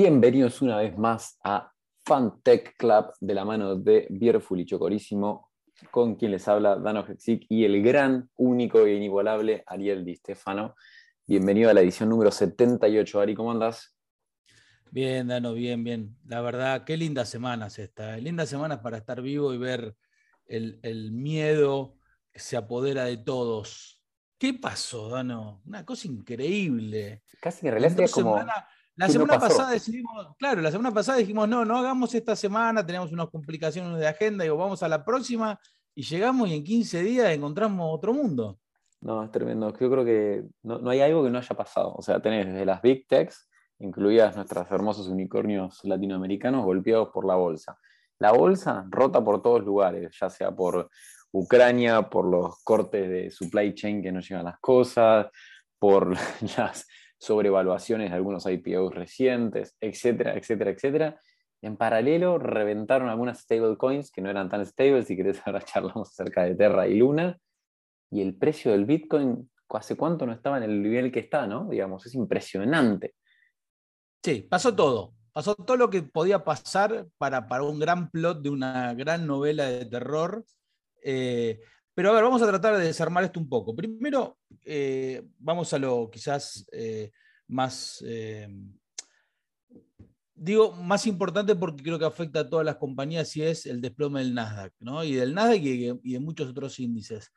Bienvenidos una vez más a Fantech Club de la mano de Bierful y Chocorísimo, con quien les habla Dano Hexic y el gran, único e inigualable Ariel Di Stefano. Bienvenido a la edición número 78. Ari, ¿cómo andas? Bien, Dano, bien, bien. La verdad, qué lindas semanas esta. ¿eh? Lindas semanas para estar vivo y ver el, el miedo que se apodera de todos. ¿Qué pasó, Dano? Una cosa increíble. Casi en realidad como... La semana pasada decidimos, claro, la semana pasada dijimos, no, no hagamos esta semana, tenemos unas complicaciones de agenda, digo, vamos a la próxima, y llegamos y en 15 días encontramos otro mundo. No, es tremendo. Yo creo que no, no hay algo que no haya pasado. O sea, tenés desde las Big Techs, incluidas nuestros hermosos unicornios latinoamericanos, golpeados por la bolsa. La bolsa rota por todos lugares, ya sea por Ucrania, por los cortes de supply chain que no llegan las cosas, por las sobrevaluaciones de algunos IPOs recientes, etcétera, etcétera, etcétera. En paralelo, reventaron algunas stablecoins que no eran tan stables, si querés ahora charlamos acerca de Terra y Luna, y el precio del Bitcoin, ¿hace cuánto no estaba en el nivel que está, no? Digamos, es impresionante. Sí, pasó todo. Pasó todo lo que podía pasar para, para un gran plot de una gran novela de terror. Eh, pero a ver, vamos a tratar de desarmar esto un poco. Primero, eh, vamos a lo quizás eh, más, eh, digo, más importante porque creo que afecta a todas las compañías y es el desplome del Nasdaq, ¿no? Y del Nasdaq y, de muchos otros índices.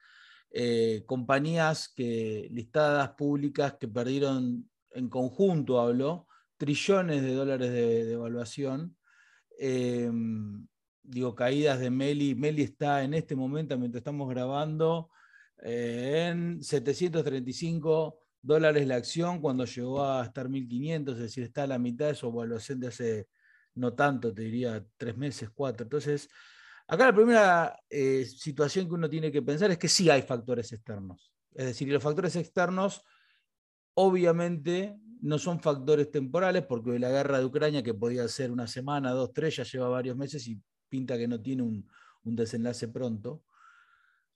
compañías que, listadas públicas que perdieron en conjunto, hablo, trillones de dólares de, de evaluación digo, caídas de Meli. Meli está en este momento, mientras estamos grabando, eh, en 735 dólares la acción cuando llegó a estar 1500, es decir, está a la mitad de su evaluación de hace no tanto, te diría tres meses, cuatro. Entonces, acá la primera eh, situación que uno tiene que pensar es que sí hay factores externos. Es decir, los factores externos obviamente no son factores temporales, porque la guerra de Ucrania, que podía ser una semana, dos, tres, ya lleva varios meses y pinta que no tiene un, desenlace pronto.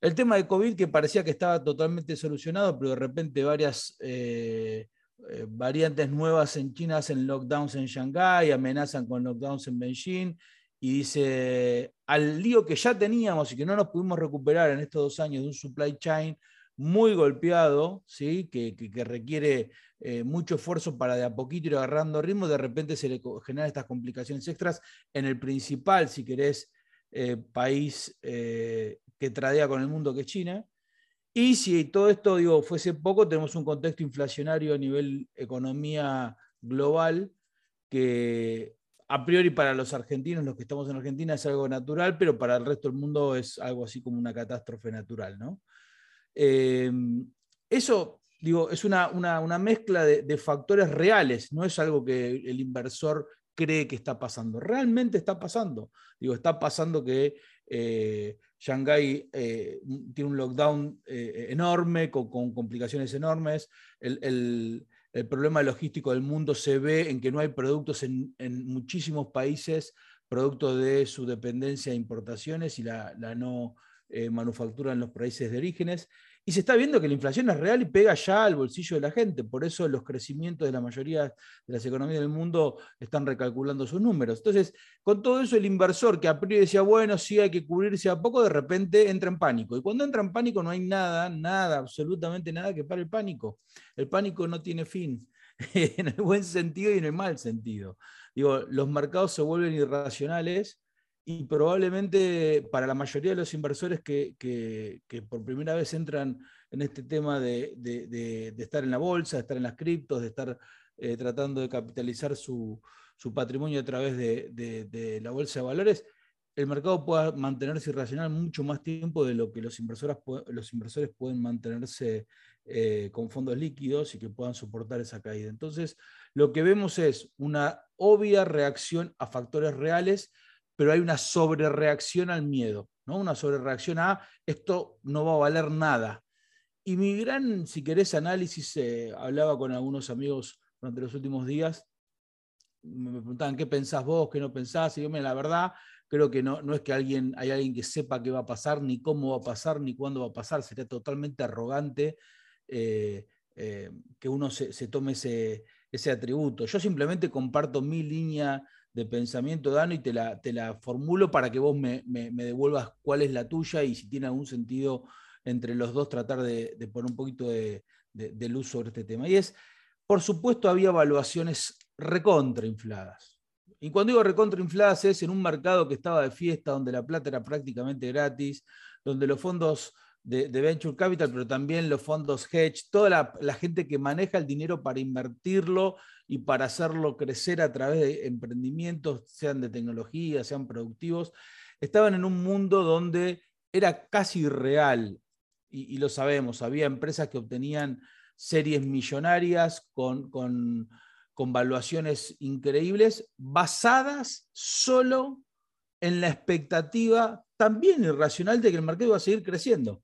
El tema de COVID que parecía que estaba totalmente solucionado, pero de repente varias eh, eh, variantes nuevas en China hacen lockdowns en Shanghái, amenazan con lockdowns en Beijing, y dice, al lío que ya teníamos y que no nos pudimos recuperar en estos dos años de un supply chain muy golpeado, ¿sí? que, requiere eh, mucho esfuerzo para de a poquito ir agarrando ritmo, de repente se le generan estas complicaciones extras en el principal, si querés, eh, país eh, que tradea con el mundo, que es China. Y si todo esto fuese poco, tenemos un contexto inflacionario a nivel economía global que a priori para los argentinos, los que estamos en Argentina, es algo natural, pero para el resto del mundo es algo así como una catástrofe natural. ¿no? Eso, digo, es una, mezcla de, factores reales, no es algo que el inversor cree que está pasando. Realmente está pasando. Digo, está pasando que eh, Shanghái eh, tiene un lockdown eh, enorme, con, complicaciones enormes. El, problema logístico del mundo se ve en que no hay productos en, muchísimos países, producto de su dependencia de importaciones y la, la no eh, manufactura en los países de orígenes. Y se está viendo que la inflación es real y pega ya al bolsillo de la gente. Por eso los crecimientos de la mayoría de las economías del mundo están recalculando sus números. Entonces, con todo eso, el inversor que a priori decía, bueno, sí hay que cubrirse a poco, de repente entra en pánico. Y cuando entra en pánico no hay nada, nada, absolutamente nada que pare el pánico. El pánico no tiene fin, en el buen sentido y en el mal sentido. Digo, los mercados se vuelven irracionales y probablemente para la mayoría de los inversores que, por primera vez entran en este tema de, estar en la bolsa, de estar en las criptos, de estar eh, tratando de capitalizar su, patrimonio a través de, la bolsa de valores, el mercado pueda mantenerse irracional mucho más tiempo de lo que los, inversores, los inversores pueden mantenerse eh, con fondos líquidos y que puedan soportar esa caída. Entonces, lo que vemos es una obvia reacción a factores reales pero hay una sobrereacción al miedo, ¿no? una sobrereacción a esto no va a valer nada. Y mi gran, si querés, análisis, eh, hablaba con algunos amigos durante los últimos días, me preguntaban qué pensás vos, qué no pensás, y yo, la verdad, creo que no, no es que alguien, hay alguien que sepa qué va a pasar, ni cómo va a pasar, ni cuándo va a pasar, sería totalmente arrogante eh, eh, que uno se, tome ese, ese atributo. Yo simplemente comparto mi línea de pensamiento, Dano, y te la, te la formulo para que vos me, devuelvas cuál es la tuya y si tiene algún sentido entre los dos tratar de, poner un poquito de, luz sobre este tema. Y es, por supuesto, había evaluaciones recontrainfladas. Y cuando digo recontrainfladas es en un mercado que estaba de fiesta, donde la plata era prácticamente gratis, donde los fondos de, Venture Capital, pero también los fondos hedge, toda la, gente que maneja el dinero para invertirlo y para hacerlo crecer a través de emprendimientos, sean de tecnología, sean productivos, estaban en un mundo donde era casi irreal, y, lo sabemos, había empresas que obtenían series millonarias con, con, con valuaciones increíbles, basadas solo en la expectativa también irracional de que el mercado iba a seguir creciendo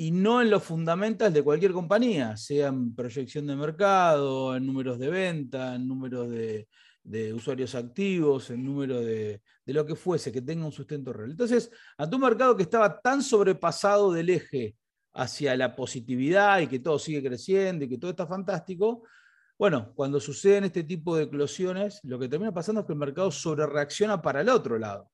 y no en los fundamentals de cualquier compañía, sea en proyección de mercado, en números de venta, en números de, usuarios activos, en número de, lo que fuese, que tenga un sustento real. Entonces, ante un mercado que estaba tan sobrepasado del eje hacia la positividad y que todo sigue creciendo y que todo está fantástico, bueno, cuando suceden este tipo de eclosiones, lo que termina pasando es que el mercado sobrereacciona para el otro lado.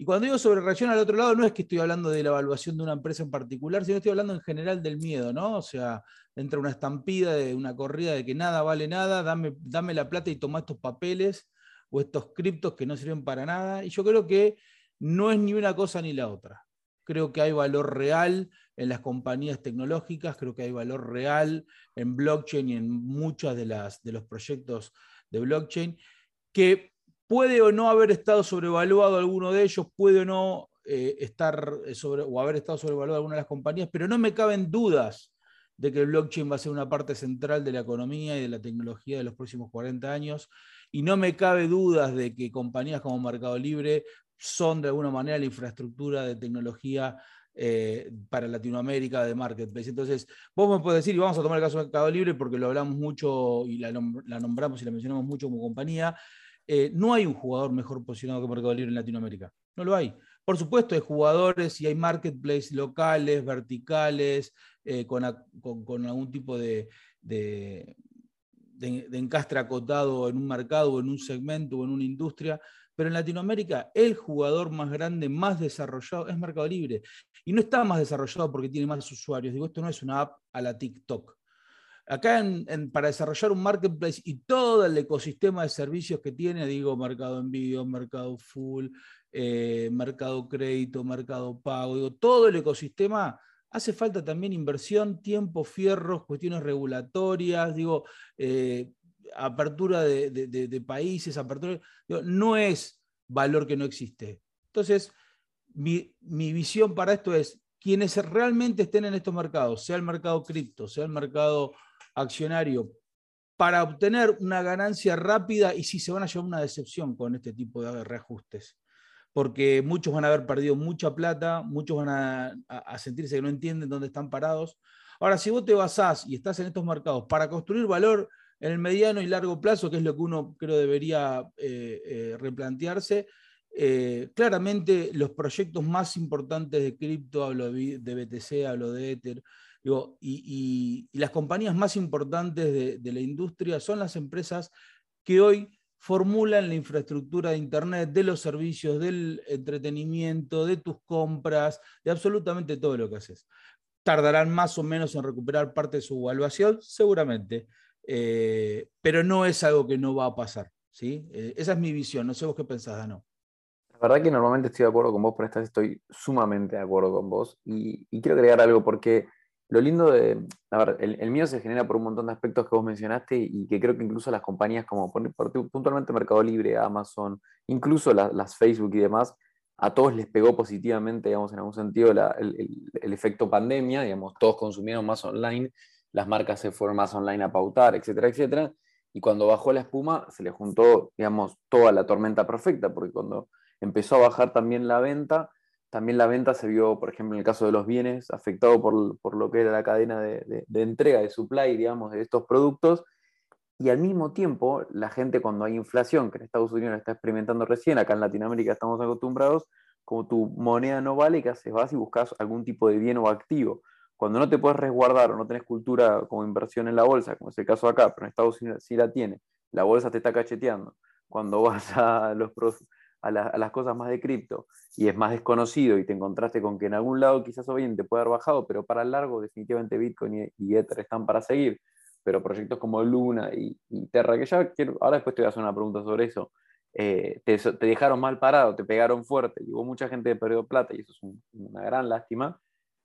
Y cuando digo sobre reacción al otro lado, no es que estoy hablando de la evaluación de una empresa en particular, sino estoy hablando en general del miedo, ¿no? O sea, entra una estampida de una corrida de que nada vale nada, dame, dame la plata y toma estos papeles o estos criptos que no sirven para nada. Y yo creo que no es ni una cosa ni la otra. Creo que hay valor real en las compañías tecnológicas, creo que hay valor real en blockchain y en muchos de, las, de los proyectos de blockchain, que puede o no haber estado sobrevaluado alguno de ellos, puede o no eh, estar eh, o haber estado sobrevaluado alguna de las compañías, pero no me caben dudas de que el blockchain va a ser una parte central de la economía y de la tecnología de los próximos 40 años. Y no me cabe dudas de que compañías como Mercado Libre son de alguna manera la infraestructura de tecnología eh, para Latinoamérica de marketplace. Entonces, vos me puedes decir, y vamos a tomar el caso de Mercado Libre porque lo hablamos mucho y la nombramos y la mencionamos mucho como compañía, eh, no hay un jugador mejor posicionado que Mercado Libre en Latinoamérica. No lo hay. Por supuesto, hay jugadores y hay marketplaces locales, verticales, eh, con, algún tipo de, de, encastre acotado en un mercado o en un segmento o en una industria. Pero en Latinoamérica, el jugador más grande, más desarrollado, es Mercado Libre. Y no está más desarrollado porque tiene más usuarios. Digo, esto no es una app a la TikTok. Acá para desarrollar un marketplace y todo el ecosistema de servicios que tiene, digo, mercado envío, mercado full, eh, mercado crédito, mercado pago, digo, todo el ecosistema, hace falta también inversión, tiempo, fierros, cuestiones regulatorias, digo, eh, apertura de, países, apertura, no es valor que no existe. Entonces, mi visión para esto es, quienes realmente estén en estos mercados, sea el mercado cripto, sea el mercado accionario para obtener una ganancia rápida y si se van a llevar una decepción con este tipo de reajustes. Porque muchos van a haber perdido mucha plata, muchos van a, sentirse que no entienden dónde están parados. Ahora, si vos te basás y estás en estos mercados para construir valor en el mediano y largo plazo, que es lo que uno creo debería eh, eh, replantearse, eh, claramente los proyectos más importantes de cripto, hablo de BTC, hablo de Ether, y, las compañías más importantes de, la industria son las empresas que hoy formulan la infraestructura de Internet, de los servicios, del entretenimiento, de tus compras, de absolutamente todo lo que haces. ¿Tardarán más o menos en recuperar parte de su evaluación? Seguramente, eh, pero no es algo que no va a pasar. ¿sí? Eh, esa es mi visión, no sé vos qué pensás, Dano. La verdad que normalmente estoy de acuerdo con vos, pero estoy sumamente de acuerdo con vos y quiero agregar algo porque lo lindo de, a ver, el, miedo se genera por un montón de aspectos que vos mencionaste y que creo que incluso las compañías como puntualmente Mercado Libre, Amazon, incluso las Facebook y demás, a todos les pegó positivamente, digamos, en algún sentido el, efecto pandemia, digamos, todos consumieron más online, las marcas se fueron más online a pautar, etcétera, etcétera, y cuando bajó la espuma se le juntó, digamos, toda la tormenta perfecta, porque cuando empezó a bajar también la venta, también la venta se vio, por ejemplo, en el caso de los bienes, afectado por, lo que era la cadena de, entrega, de supply, digamos, de estos productos. Y al mismo tiempo, la gente cuando hay inflación, que en Estados Unidos está experimentando recién, acá en Latinoamérica estamos acostumbrados, como tu moneda no vale, ¿qué haces? Vas y buscas algún tipo de bien o activo. cuando no te puedes resguardar o no tenés cultura como inversión en la bolsa, como es el caso acá, pero en Estados Unidos sí la tiene, la bolsa te está cacheteando. Cuando vas a, los a, las cosas más de cripto y es más desconocido y te encontraste con que en algún lado quizás bien te puede haber bajado, pero para el largo definitivamente Bitcoin y, Ether están para seguir, pero proyectos como Luna y, Terra, que ya quiero, ahora después te voy a hacer una pregunta sobre eso, eh, te, dejaron mal parado, te pegaron fuerte, y hubo mucha gente que perdió plata y eso es una gran lástima,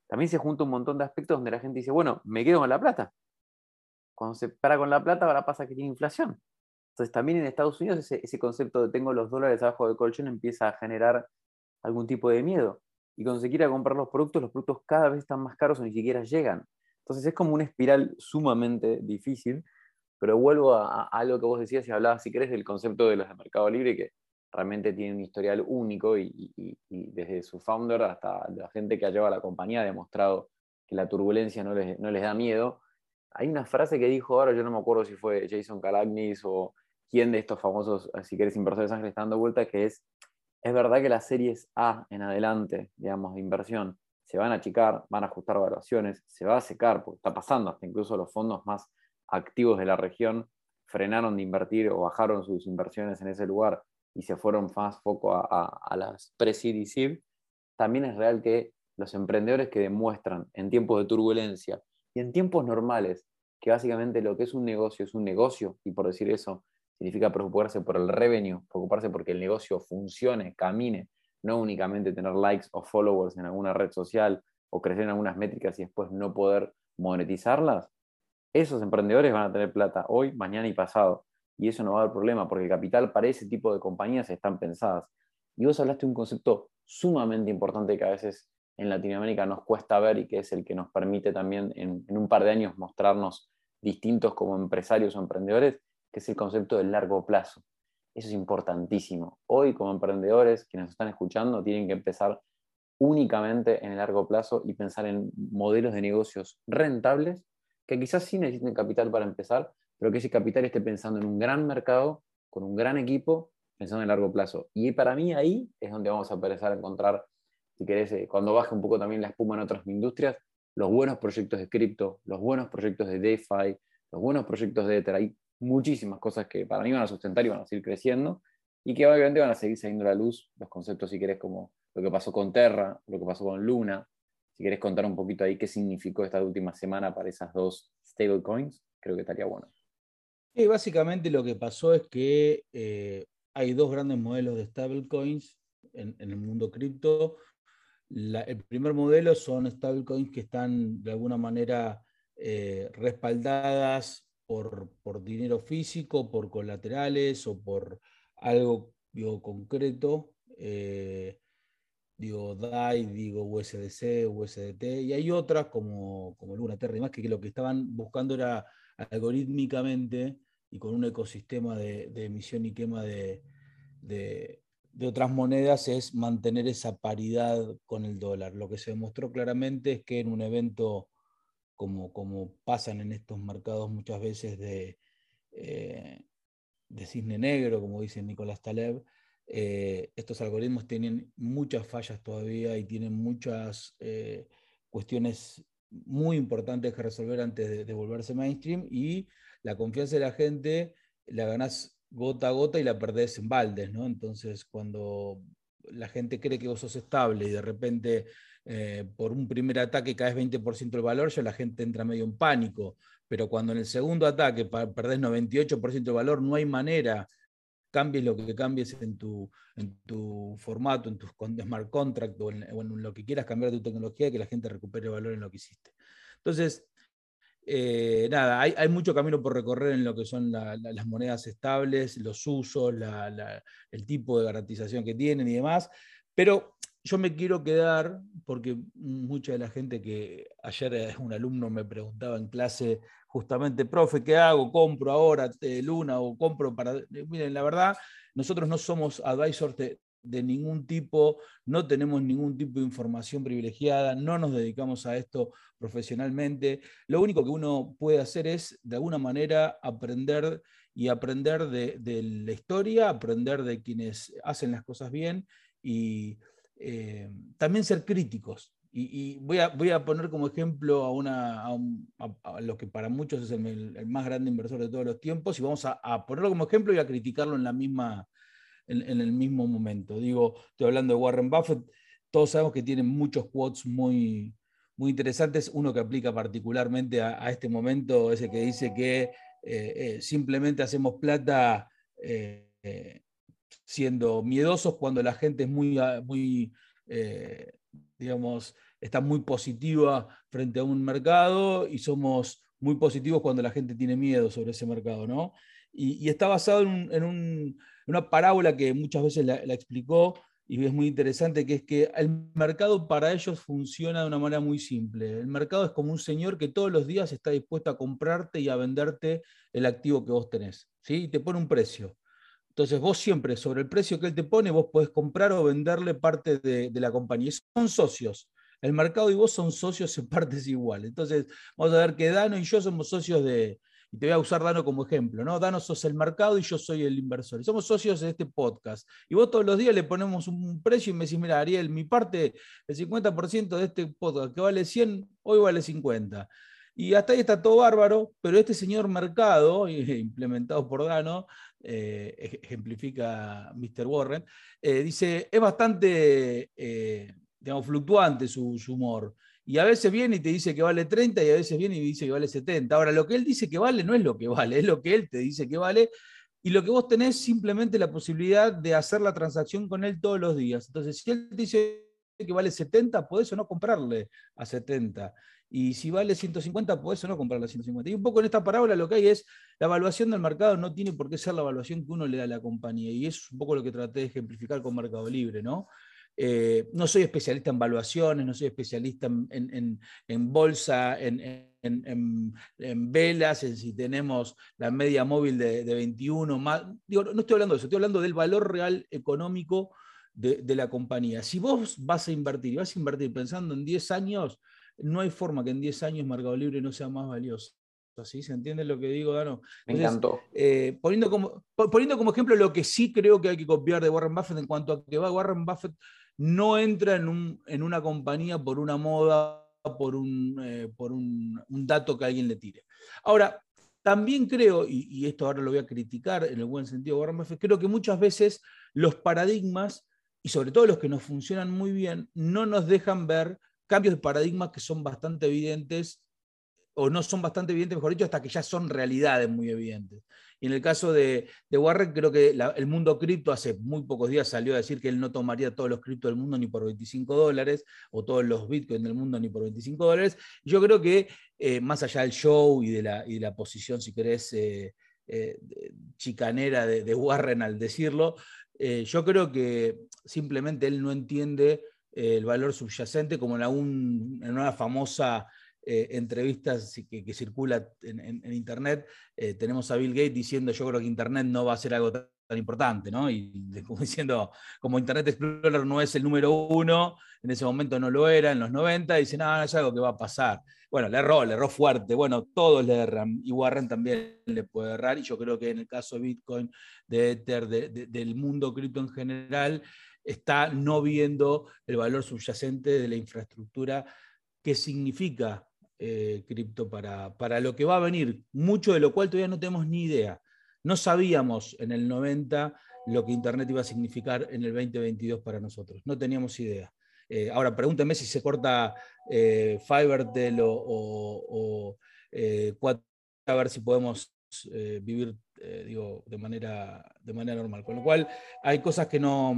también se junta un montón de aspectos donde la gente dice, bueno, me quedo con la plata. Cuando se para con la plata, ahora pasa que tiene inflación. Entonces también en Estados Unidos ese, concepto de tengo los dólares abajo del colchón empieza a generar algún tipo de miedo. Y cuando se quiere comprar los productos, los productos cada vez están más caros o ni siquiera llegan. Entonces es como una espiral sumamente difícil, pero vuelvo a, algo que vos decías y hablabas, si querés, del concepto de los de Mercado Libre, que realmente tiene un historial único y, desde su founder hasta la gente que ha llevado a la compañía ha demostrado que la turbulencia no les, no les da miedo. Hay una frase que dijo ahora, yo no me acuerdo si fue Jason Calagnis o quién de estos famosos, si quieres, inversores ángeles está dando vuelta, que es, es verdad que las series A en adelante, digamos, de inversión, se van a achicar, van a ajustar evaluaciones, se va a secar, porque está pasando, hasta incluso los fondos más activos de la región frenaron de invertir o bajaron sus inversiones en ese lugar y se fueron más foco a, las pre-seed también es real que los emprendedores que demuestran en tiempos de turbulencia y en tiempos normales que básicamente lo que es un negocio es un negocio, y por decir eso, significa preocuparse por el revenue, preocuparse porque el negocio funcione, camine, no únicamente tener likes o followers en alguna red social o crecer en algunas métricas y después no poder monetizarlas, esos emprendedores van a tener plata hoy, mañana y pasado y eso no va a haber problema, porque el capital para ese tipo de compañías están pensadas. Y vos hablaste de un concepto sumamente importante que a veces en Latinoamérica nos cuesta ver y que es el que nos permite también en, un par de años mostrarnos distintos como empresarios o emprendedores, que es el concepto del largo plazo. Eso es importantísimo. Hoy como emprendedores, quienes están escuchando, tienen que empezar únicamente en el largo plazo y pensar en modelos de negocios rentables, que quizás sí necesiten capital para empezar, pero que ese capital esté pensando en un gran mercado, con un gran equipo, pensando en largo plazo. Y para mí ahí es donde vamos a empezar a encontrar, si querés, eh, cuando baje un poco también la espuma en otras industrias, los buenos proyectos de cripto, los buenos proyectos de DeFi, los buenos proyectos de Ether. Muchísimas cosas que para mí van a sustentar y van a seguir creciendo y que obviamente van a seguir saliendo a la luz los conceptos, si querés, como lo que pasó con Terra, lo que pasó con Luna. Si querés contar un poquito ahí qué significó esta última semana para esas dos stablecoins, creo que estaría bueno básicamente lo que pasó es que eh, hay dos grandes modelos de stablecoins en, en el mundo cripto. el primer modelo son stablecoins que están de alguna manera eh, respaldadas por, dinero físico, por colaterales o por algo concreto. Eh, digo DAI, digo USDC, USDT, y hay otras como, como Luna Terra y más que lo que estaban buscando era algorítmicamente y con un ecosistema de, emisión y quema de, otras monedas es mantener esa paridad con el dólar. Lo que se demostró claramente es que en un evento como, como pasan en estos mercados muchas veces de, eh, de cisne negro, como dice Nicolás Taleb, eh, estos algoritmos tienen muchas fallas todavía y tienen muchas eh, cuestiones muy importantes que resolver antes de, volverse mainstream y la confianza de la gente la ganás gota a gota y la perdés en baldes, ¿no? Entonces, cuando la gente cree que vos sos estable y de repente eh, por un primer ataque caes 20% el valor, ya la gente entra medio en pánico. Pero cuando en el segundo ataque perdés 98% el valor, no hay manera, cambies lo que cambies en tu, en tu formato, en tu smart contract o en, o en lo que quieras cambiar tu tecnología, que la gente recupere el valor en lo que hiciste. Entonces, eh, nada, hay, mucho camino por recorrer en lo que son las monedas estables, los usos, el tipo de garantización que tienen y demás, pero yo me quiero quedar, porque mucha de la gente que ayer es un alumno me preguntaba en clase justamente, profe, ¿qué hago? ¿Compro ahora Luna o compro para...? Miren, la verdad, nosotros no somos advisors de ningún tipo, no tenemos ningún tipo de información privilegiada, no nos dedicamos a esto profesionalmente. Lo único que uno puede hacer es, de alguna manera, aprender y aprender de, la historia, aprender de quienes hacen las cosas bien y eh, también ser críticos. y, voy, a, voy, a, poner como ejemplo a, una, a, lo que para muchos es el, más grande inversor de todos los tiempos, y vamos a, ponerlo como ejemplo y a criticarlo en, la misma, en, el mismo momento. Digo, estoy hablando de Warren Buffett, todos sabemos que tiene muchos quotes muy, muy interesantes. Uno que aplica particularmente a, este momento es el que dice que eh, eh, simplemente hacemos plata siendo miedosos cuando la gente es muy, muy digamos, está muy positiva frente a un mercado y somos muy positivos cuando la gente tiene miedo sobre ese mercado, ¿no? Y, está basado en, una parábola que muchas veces la, explicó y es muy interesante, que es que el mercado para ellos funciona de una manera muy simple. El mercado es como un señor que todos los días está dispuesto a comprarte y a venderte el activo que vos tenés, ¿sí? Y te pone un precio. Entonces vos siempre sobre el precio que él te pone, vos podés comprar o venderle parte de, la compañía. son socios. El mercado y vos son socios en partes iguales. Entonces vamos a ver que Dano y yo somos socios de, y te voy a usar Dano como ejemplo, ¿no? Dano sos el mercado y yo soy el inversor. Y somos socios de este podcast. Y vos todos los días le ponemos un precio y me decís, mira, Ariel, mi parte, el 50% de este podcast que vale 100, hoy vale 50. Y hasta ahí está todo bárbaro, pero este señor mercado, implementado por Dano, eh, ejemplifica Mr. Warren, eh, dice, es bastante, eh, fluctuante su, humor. Y a veces viene y te dice que vale 30 y a veces viene y dice que vale 70. Ahora, lo que él dice que vale no es lo que vale, es lo que él te dice que vale. Y lo que vos tenés simplemente la posibilidad de hacer la transacción con él todos los días. Entonces, si él te dice que vale 70, podés o no comprarle a 70. Y si vale 150, puedes o no comprarla a 150. Y un poco en esta parábola lo que hay es, la evaluación del mercado no tiene por qué ser la evaluación que uno le da a la compañía. Y es un poco lo que traté de ejemplificar con Mercado Libre, ¿no? Eh, no soy especialista en valuaciones, no soy especialista en, bolsa, en, velas, en si tenemos la media móvil de, 21 más. Digo, no estoy hablando de eso, estoy hablando del valor real económico de, de, la compañía. Si vos vas a invertir y vas a invertir pensando en 10 años, no hay forma que en 10 años Mercado Libre no sea más valioso. ¿Sí? ¿Se entiende lo que digo, Dano? Me encantó. Eh, poniendo, como, poniendo como ejemplo lo que sí creo que hay que copiar de Warren Buffett en cuanto a que va, Warren Buffett no entra en, un, en una compañía por una moda, por, un, eh, por un, dato que alguien le tire. Ahora, también creo, y, y, esto ahora lo voy a criticar en el buen sentido de Warren Buffett, creo que muchas veces los paradigmas, y sobre todo los que nos funcionan muy bien, no nos dejan ver cambios de paradigma que son bastante evidentes, o no son bastante evidentes, mejor dicho, hasta que ya son realidades muy evidentes. Y en el caso de, Warren, creo que el mundo cripto hace muy pocos días salió a decir que él no tomaría todos los criptos del mundo ni por 25 dólares, o todos los bitcoins del mundo ni por 25 dólares. Yo creo que eh, más allá del show y de la, y la posición, si querés, eh, eh, chicanera de, Warren al decirlo, yo creo que simplemente él no entiende el valor subyacente, como en, en una famosa eh, entrevista que, circula en, Internet, eh, tenemos a Bill Gates diciendo yo creo que Internet no va a ser algo tan, importante, ¿no? Y como diciendo, como Internet Explorer no es el número uno, en ese momento no lo era, en los 90, dice, no es algo que va a pasar. Bueno, le erró, le erró fuerte, bueno, todos le erran, y Warren también le puede errar, y yo creo que en el caso de Bitcoin, de Ether, del mundo cripto en general, está no viendo el valor subyacente de la infraestructura que significa eh, cripto para, para lo que va a venir, mucho de lo cual todavía no tenemos ni idea. No sabíamos en el 90 lo que Internet iba a significar en el 2022 para nosotros, no teníamos idea. Eh, ahora pregúnteme si se corta eh, Fivertel o, o, eh, a ver si podemos vivir digo, de, manera, de manera normal. Con lo cual hay cosas que no,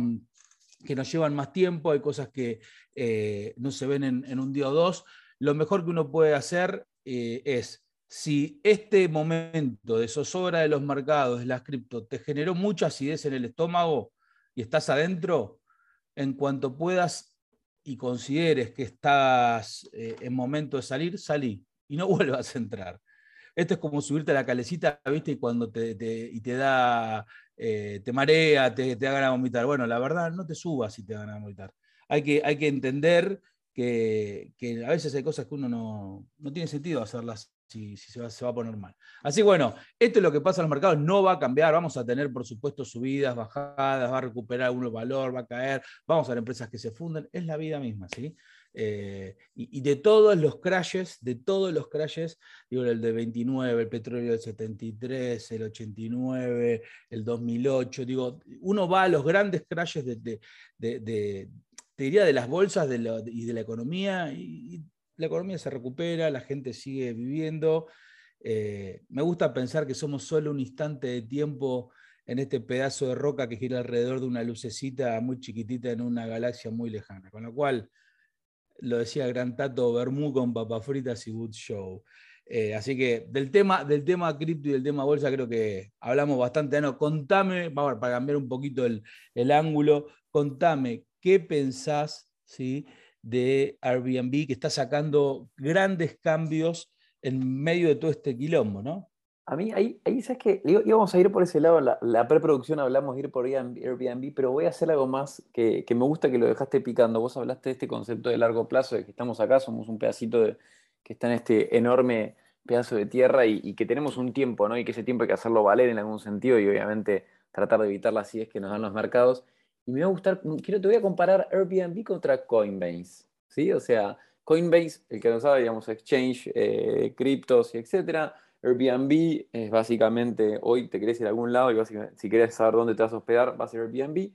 que nos llevan más tiempo, hay cosas que eh, no se ven en, un día o dos. Lo mejor que uno puede hacer eh, es, si este momento de zozobra de los mercados, de las cripto, te generó mucha acidez en el estómago y estás adentro, en cuanto puedas y consideres que estás eh, en momento de salir, salí y no vuelvas a entrar. Esto es como subirte a la calecita, ¿viste? Y cuando te, y te da eh, te marea, te, te hagan vomitar. Bueno, la verdad, no te subas si te van a vomitar. Hay que, hay que entender que, a veces hay cosas que uno no, tiene sentido hacerlas si, se, va, a poner mal. Así bueno, esto es lo que pasa en los mercados, no va a cambiar, vamos a tener por supuesto subidas, bajadas, va a recuperar uno valor, va a caer, vamos a ver empresas que se funden, es la vida misma, ¿sí? Eh, y, de todos los crashes, de todos los crashes, digo el de 29, el petróleo del 73, el 89, el 2008, digo, uno va a los grandes crashes de, diría de las bolsas y de la economía, y, la economía se recupera, la gente sigue viviendo. Eh, me gusta pensar que somos solo un instante de tiempo en este pedazo de roca que gira alrededor de una lucecita muy chiquitita en una galaxia muy lejana. Con lo cual, lo decía el gran Tato Bermú con papas fritas y Wood Show. Eh, así que del tema, del tema cripto y del tema bolsa creo que hablamos bastante. No, contame, para cambiar un poquito el, ángulo, contame qué pensás ¿sí? de Airbnb que está sacando grandes cambios en medio de todo este quilombo, ¿no? A mí, ahí, ahí ¿sabes que Íbamos a ir por ese lado, la, preproducción hablamos de ir por Airbnb, pero voy a hacer algo más que, que, me gusta que lo dejaste picando. Vos hablaste de este concepto de largo plazo, de que estamos acá, somos un pedacito que está en este enorme pedazo de tierra y, que tenemos un tiempo, ¿no? Y que ese tiempo hay que hacerlo valer en algún sentido y obviamente tratar de evitar las ideas que nos dan los mercados. Y me va a gustar, quiero, te voy a comparar Airbnb contra Coinbase, ¿sí? O sea, Coinbase, el que no sabe, digamos, exchange, eh, criptos y etcétera Airbnb es básicamente, hoy te querés ir a algún lado y si quieres saber dónde te vas a hospedar, vas a Airbnb.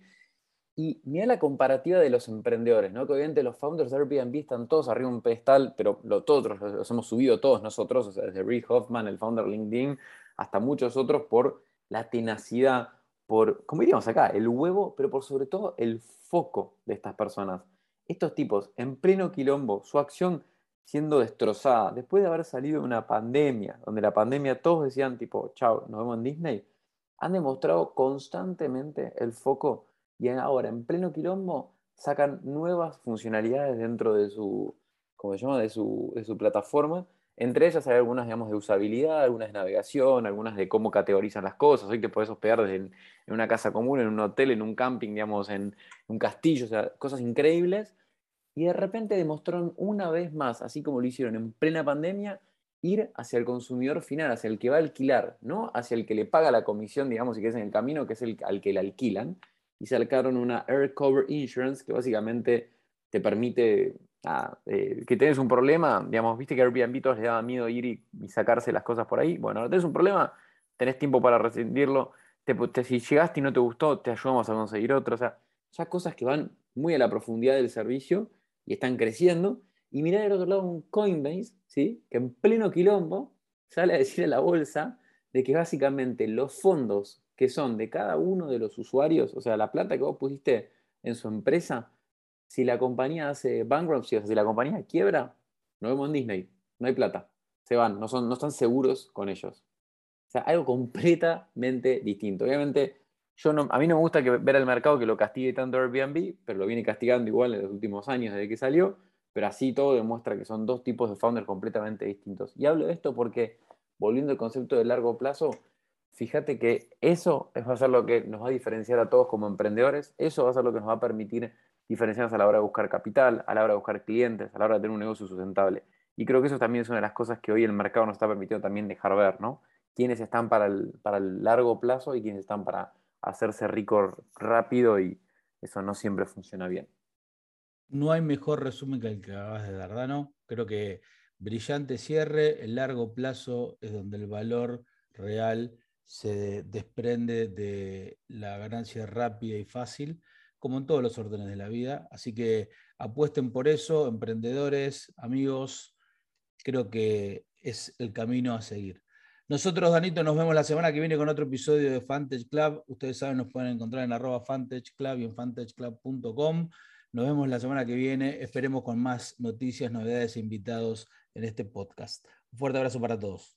Y mira la comparativa de los emprendedores, ¿no? Que obviamente los founders de Airbnb están todos arriba de un pedestal, pero lo, todos los, hemos subido todos nosotros, o sea, desde Reid Hoffman, el founder de LinkedIn, hasta muchos otros por la tenacidad, por, como diríamos acá, el huevo, pero por sobre todo el foco de estas personas. Estos tipos, en pleno quilombo, su acción siendo destrozada, después de haber salido de una pandemia, donde la pandemia todos decían tipo, chao, nos vemos en Disney, han demostrado constantemente el foco y ahora en pleno quilombo sacan nuevas funcionalidades dentro de su, como se llama, de su, de su plataforma. Entre ellas hay algunas, digamos, de usabilidad, algunas de navegación, algunas de cómo categorizan las cosas. Hoy te puedes hospedar en, una casa común, en un hotel, en un camping, digamos, en un castillo, cosas increíbles. Y de repente demostraron una vez más, así como lo hicieron en plena pandemia, ir hacia el consumidor final, hacia el que va a alquilar, no hacia el que le paga la comisión, digamos, y que es en el camino, que es el al que le alquilan, y sacaron una Air Cover Insurance que básicamente te permite eh, que tenés un problema, digamos, viste que Airbnb todos les daba miedo ir y, sacarse las cosas por ahí, bueno, ahora tenés un problema, tenés tiempo para rescindirlo, si llegaste y no te gustó, te ayudamos a conseguir otro, o sea, ya cosas que van muy a la profundidad del servicio y están creciendo. Y mirar del otro lado un Coinbase, ¿sí? que en pleno quilombo sale a decir a la bolsa de que básicamente los fondos que son de cada uno de los usuarios, o sea, la plata que vos pusiste en su empresa, si la compañía hace bankruptcy, o si la compañía quiebra, no vemos en Disney, no hay plata, se van, no, son, no están seguros con ellos. O sea, algo completamente distinto. Obviamente, yo a mí no me gusta ver al mercado que lo castigue tanto Airbnb, pero lo viene castigando igual en los últimos años desde que salió, pero así todo demuestra que son dos tipos de founders completamente distintos. Y hablo de esto porque, volviendo al concepto de largo plazo, fíjate que eso va a ser lo que nos va a diferenciar a todos como emprendedores, eso va a ser lo que nos va a permitir diferenciarnos a la hora de buscar capital, a la hora de buscar clientes, a la hora de tener un negocio sustentable. Y creo que eso también es una de las cosas que hoy el mercado nos está permitiendo también dejar ver, ¿no? Quiénes están para el, para el largo plazo y quiénes están para hacerse rico rápido y eso no siempre funciona bien. No hay mejor resumen que el que acabas de dar, ¿no? Creo que brillante cierre, el largo plazo es donde el valor real se desprende de la ganancia rápida y fácil, como en todos los órdenes de la vida. Así que apuesten por eso, emprendedores, amigos, creo que es el camino a seguir. Nosotros, Danito, nos vemos la semana que viene con otro episodio de Fantage Club. Ustedes saben, nos pueden encontrar en arroba Fantage Club y en fantageclub.com. Nos vemos la semana que viene. Esperemos con más noticias, novedades e invitados en este podcast. Un fuerte abrazo para todos.